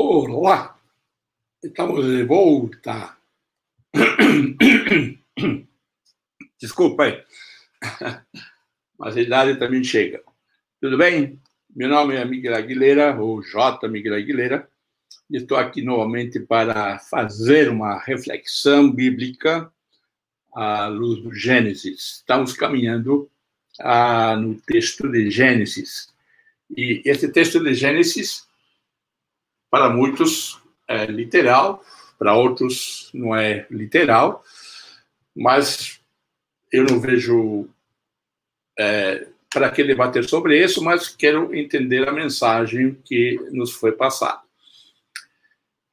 Olá, estamos de volta. Desculpa aí, mas a idade também chega. Tudo bem? Meu nome é Miguel Aguilera, ou J. Miguel Aguilera, e estou aqui novamente para fazer uma reflexão bíblica à luz do Gênesis. Estamos caminhando ah, no texto de Gênesis. E esse texto de Gênesis para muitos é literal, para outros não é literal, mas eu não vejo é, para que debater sobre isso, mas quero entender a mensagem que nos foi passada.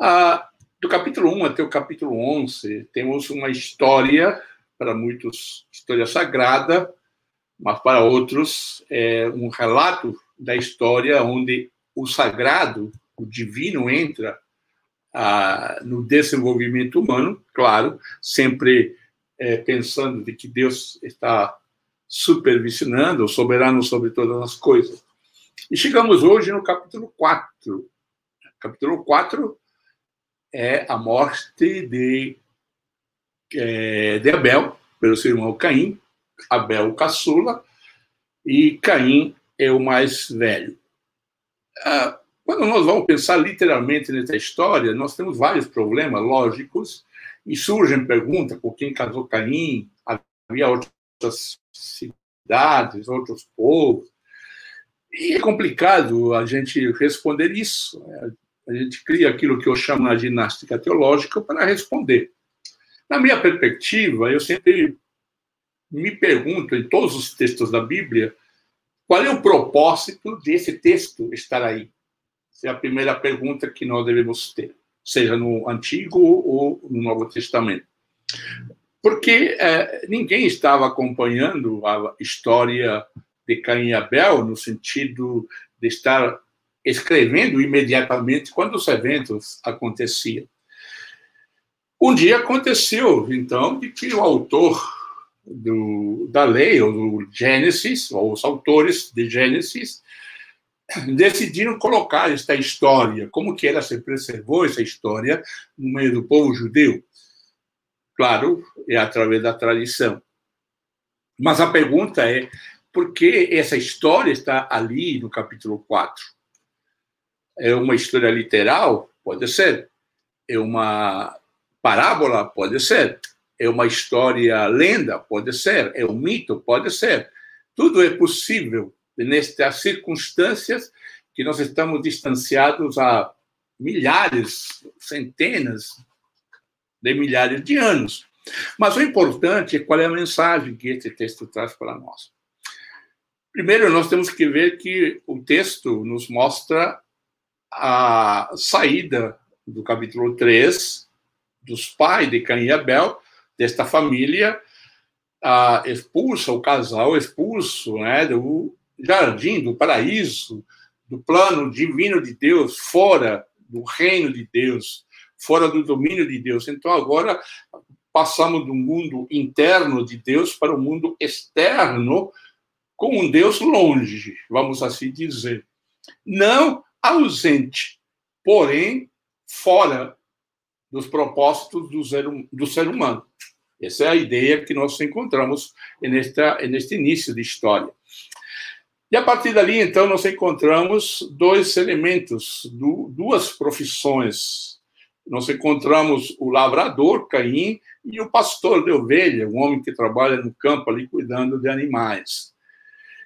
Ah, do capítulo 1 até o capítulo 11, temos uma história, para muitos, história sagrada, mas para outros, é um relato da história onde o sagrado o divino entra ah, no desenvolvimento humano, claro, sempre é, pensando de que Deus está supervisionando, soberano sobre todas as coisas. E chegamos hoje no capítulo 4. Capítulo 4 é a morte de, é, de Abel, pelo seu irmão Caim. Abel caçula, e Caim é o mais velho. Ah, quando nós vamos pensar literalmente nessa história, nós temos vários problemas lógicos e surgem perguntas por quem casou Caim, havia outras cidades, outros povos. E é complicado a gente responder isso. A gente cria aquilo que eu chamo na ginástica teológica para responder. Na minha perspectiva, eu sempre me pergunto, em todos os textos da Bíblia, qual é o propósito desse texto estar aí? Essa é a primeira pergunta que nós devemos ter, seja no Antigo ou no Novo Testamento. Porque é, ninguém estava acompanhando a história de Caim e Abel no sentido de estar escrevendo imediatamente quando os eventos aconteciam. Um dia aconteceu, então, de que o autor do, da lei, ou do Gênesis, ou os autores de Gênesis, decidiram colocar esta história, como que ela se preservou essa história no meio do povo judeu. Claro, é através da tradição. Mas a pergunta é, por que essa história está ali no capítulo 4? É uma história literal? Pode ser. É uma parábola? Pode ser. É uma história lenda? Pode ser. É um mito? Pode ser. Tudo é possível nestas circunstâncias que nós estamos distanciados há milhares, centenas de milhares de anos. Mas o importante é qual é a mensagem que esse texto traz para nós. Primeiro, nós temos que ver que o texto nos mostra a saída do capítulo 3 dos pais de Caim e Abel, desta família, expulsa o casal expulso né, do, jardim, do paraíso, do plano divino de Deus, fora do reino de Deus, fora do domínio de Deus. Então agora passamos do mundo interno de Deus para o mundo externo, com um Deus longe, vamos assim dizer. Não ausente, porém fora dos propósitos do ser, hum, do ser humano. Essa é a ideia que nós encontramos nesta, neste início de história. E a partir dali, então, nós encontramos dois elementos, duas profissões. Nós encontramos o lavrador, Caim, e o pastor de ovelha, um homem que trabalha no campo ali cuidando de animais.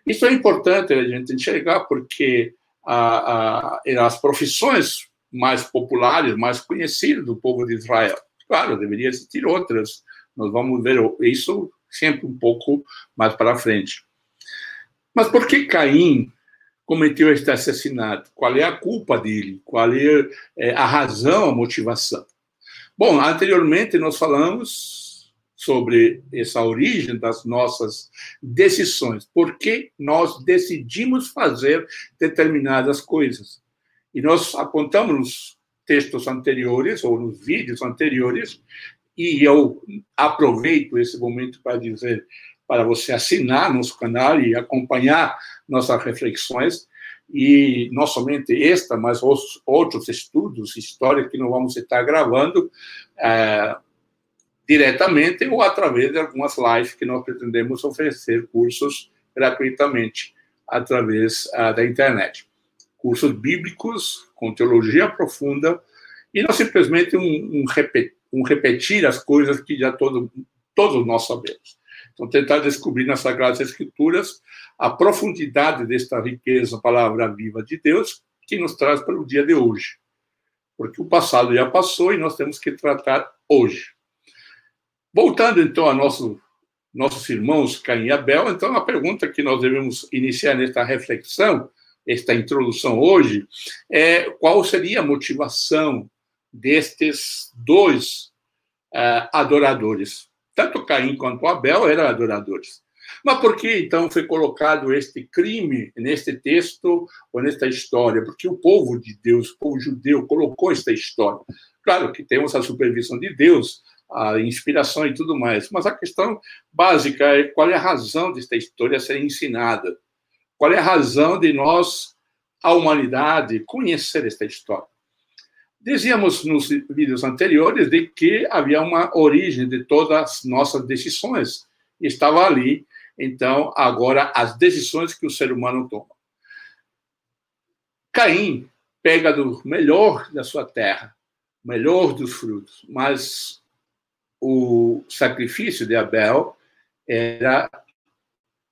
Isso é importante a gente enxergar, porque a, a, as profissões mais populares, mais conhecidas do povo de Israel. Claro, deveria existir outras, nós vamos ver isso sempre um pouco mais para frente. Mas por que Caim cometeu este assassinato? Qual é a culpa dele? Qual é, é a razão, a motivação? Bom, anteriormente nós falamos sobre essa origem das nossas decisões. Por que nós decidimos fazer determinadas coisas? E nós apontamos nos textos anteriores ou nos vídeos anteriores, e eu aproveito esse momento para dizer para você assinar nosso canal e acompanhar nossas reflexões, e não somente esta, mas os outros estudos, história que nós vamos estar gravando é, diretamente ou através de algumas lives que nós pretendemos oferecer cursos gratuitamente através uh, da internet. Cursos bíblicos com teologia profunda e não simplesmente um, um, repetir, um repetir as coisas que já todo, todos nós sabemos. Então, tentar descobrir nas Sagradas Escrituras a profundidade desta riqueza, palavra viva de Deus, que nos traz para o dia de hoje. Porque o passado já passou e nós temos que tratar hoje. Voltando, então, a nosso, nossos irmãos Caim e Abel, então, a pergunta que nós devemos iniciar nesta reflexão, esta introdução hoje, é qual seria a motivação destes dois uh, adoradores? Tanto Caim quanto Abel eram adoradores. Mas por que então foi colocado este crime neste texto ou nesta história? Porque o povo de Deus, o povo judeu, colocou esta história. Claro que temos a supervisão de Deus, a inspiração e tudo mais, mas a questão básica é qual é a razão desta história ser ensinada? Qual é a razão de nós, a humanidade, conhecer esta história? Dizíamos nos vídeos anteriores de que havia uma origem de todas as nossas decisões. Estava ali, então, agora, as decisões que o ser humano toma. Caim pega do melhor da sua terra, melhor dos frutos, mas o sacrifício de Abel era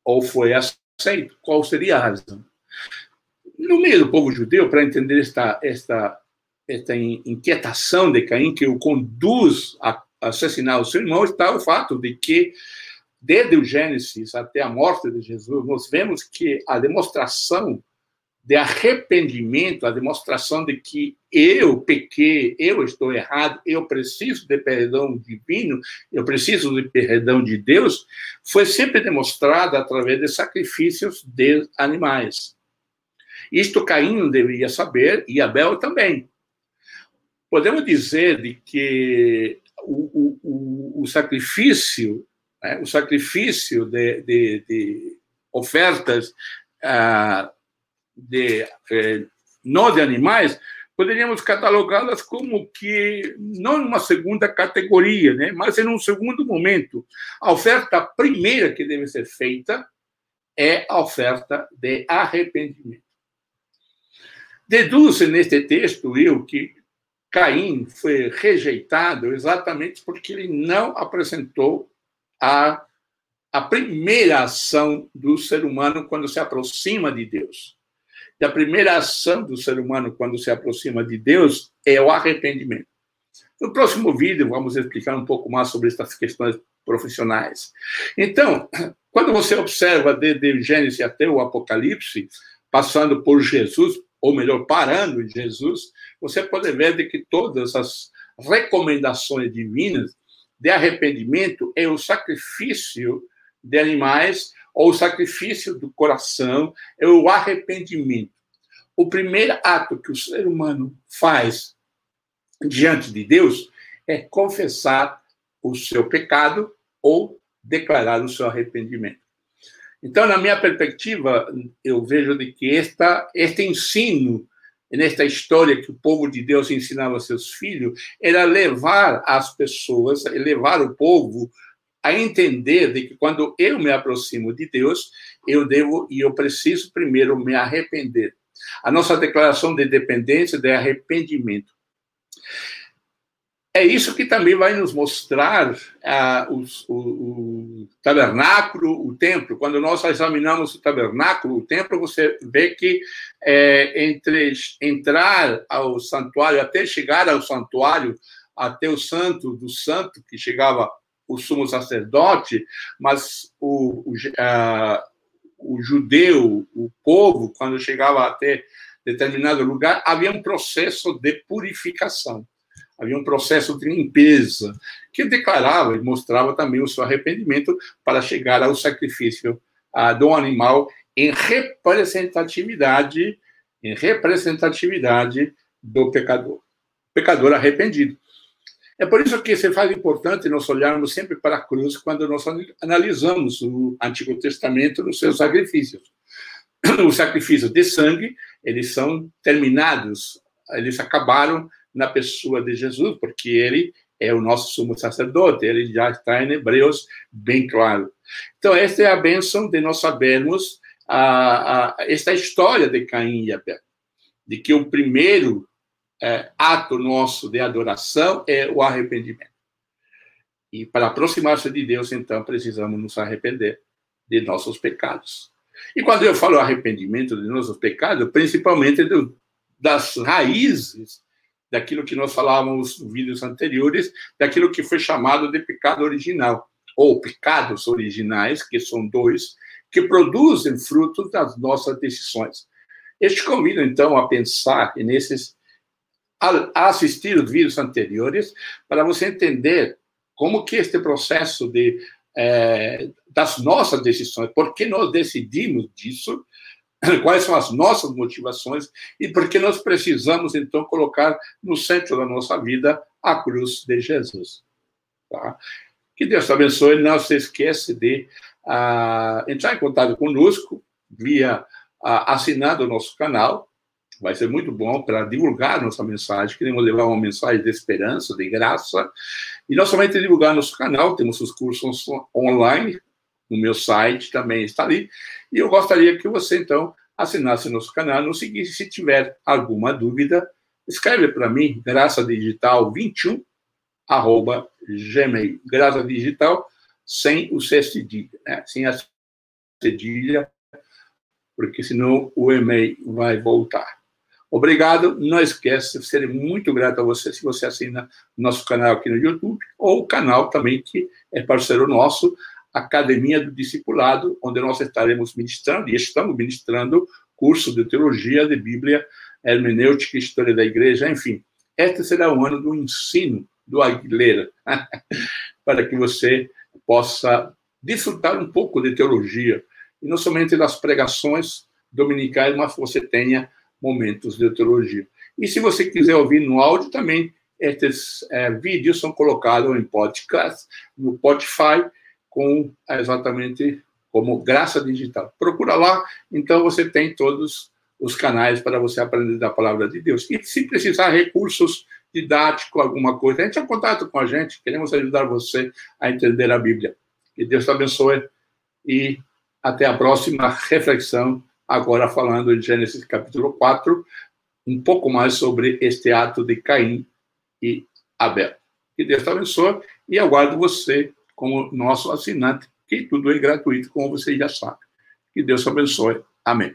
ou foi aceito. Qual seria a razão? No meio do povo judeu, para entender esta, esta esta inquietação de Caim que o conduz a assassinar o seu irmão está o fato de que desde o Gênesis até a morte de Jesus nós vemos que a demonstração de arrependimento, a demonstração de que eu pequei, eu estou errado, eu preciso de perdão divino, eu preciso de perdão de Deus, foi sempre demonstrada através de sacrifícios de animais. Isto Caim deveria saber e Abel também. Podemos dizer de que o, o, o sacrifício, né, o sacrifício de, de, de ofertas ah, de, eh, não de animais, poderíamos catalogá-las como que não numa segunda categoria, né, mas em um segundo momento. A oferta primeira que deve ser feita é a oferta de arrependimento. Deduz neste texto eu que Caim foi rejeitado exatamente porque ele não apresentou a, a primeira ação do ser humano quando se aproxima de Deus. E a primeira ação do ser humano quando se aproxima de Deus é o arrependimento. No próximo vídeo, vamos explicar um pouco mais sobre essas questões profissionais. Então, quando você observa desde Gênesis até o Apocalipse, passando por Jesus, ou melhor, parando em Jesus, você pode ver de que todas as recomendações divinas de arrependimento é o sacrifício de animais ou o sacrifício do coração, é o arrependimento. O primeiro ato que o ser humano faz diante de Deus é confessar o seu pecado ou declarar o seu arrependimento. Então, na minha perspectiva, eu vejo de que esta, este ensino, nesta história que o povo de Deus ensinava a seus filhos, era levar as pessoas, levar o povo a entender de que quando eu me aproximo de Deus, eu devo e eu preciso primeiro me arrepender. A nossa declaração de dependência, de arrependimento. É isso que também vai nos mostrar uh, os, o, tabernáculo, o templo. Quando nós examinamos o tabernáculo, o templo, você vê que é, entre entrar ao santuário, até chegar ao santuário, até o santo do santo, que chegava o sumo sacerdote, mas o, o, uh, o judeu, o povo, quando chegava até determinado lugar, havia um processo de purificação havia um processo de limpeza que declarava e mostrava também o seu arrependimento para chegar ao sacrifício ah, do animal em representatividade, em representatividade do pecador, pecador arrependido. É por isso que se faz importante nós olharmos sempre para a cruz quando nós analisamos o Antigo Testamento nos seus sacrifícios. os sacrifícios de sangue, eles são terminados, eles acabaram na pessoa de Jesus, porque ele é o nosso sumo sacerdote, ele já está em Hebreus bem claro. Então, esta é a bênção de nós sabermos a, a, esta história de Caim e Abel, de que o primeiro é, ato nosso de adoração é o arrependimento. E para aproximar-se de Deus, então, precisamos nos arrepender de nossos pecados. E quando eu falo arrependimento de nossos pecados, principalmente do, das raízes daquilo que nós falávamos nos vídeos anteriores, daquilo que foi chamado de pecado original, ou pecados originais, que são dois, que produzem frutos das nossas decisões. Eu te convido, então, a pensar nesses, a assistir os vídeos anteriores, para você entender como que este processo de é, das nossas decisões, por que nós decidimos disso, quais são as nossas motivações e por que nós precisamos, então, colocar no centro da nossa vida a cruz de Jesus. Tá? Que Deus te abençoe. Não se esqueça de uh, entrar em contato conosco via uh, o nosso canal. Vai ser muito bom para divulgar nossa mensagem. Queremos levar uma mensagem de esperança, de graça. E não somente divulgar nosso canal, temos os cursos online, no meu site também está ali. E eu gostaria que você, então, assinasse nosso canal, nos seguisse. Se tiver alguma dúvida, escreve para mim, graça digital 21 arroba gmail. Graça digital sem o cedilha, né? sem a cedilha, porque senão o e-mail vai voltar. Obrigado. Não esqueça, serei muito grato a você se você assina nosso canal aqui no YouTube ou o canal também que é parceiro nosso, Academia do Discipulado, onde nós estaremos ministrando, e estamos ministrando, curso de teologia, de Bíblia, hermenêutica, história da igreja, enfim. Este será o ano do ensino do Aguilera, para que você possa desfrutar um pouco de teologia, e não somente das pregações dominicais, mas você tenha momentos de teologia. E se você quiser ouvir no áudio também, estes é, vídeos são colocados em podcast, no Spotify, com exatamente como Graça Digital. Procura lá, então você tem todos os canais para você aprender da palavra de Deus. E se precisar recursos didáticos, alguma coisa, entre em contato com a gente, queremos ajudar você a entender a Bíblia. Que Deus te abençoe e até a próxima reflexão, agora falando de Gênesis capítulo 4, um pouco mais sobre este ato de Caim e Abel. Que Deus te abençoe e aguardo você como nosso assinante, que tudo é gratuito, como vocês já sabem. Que Deus abençoe. Amém.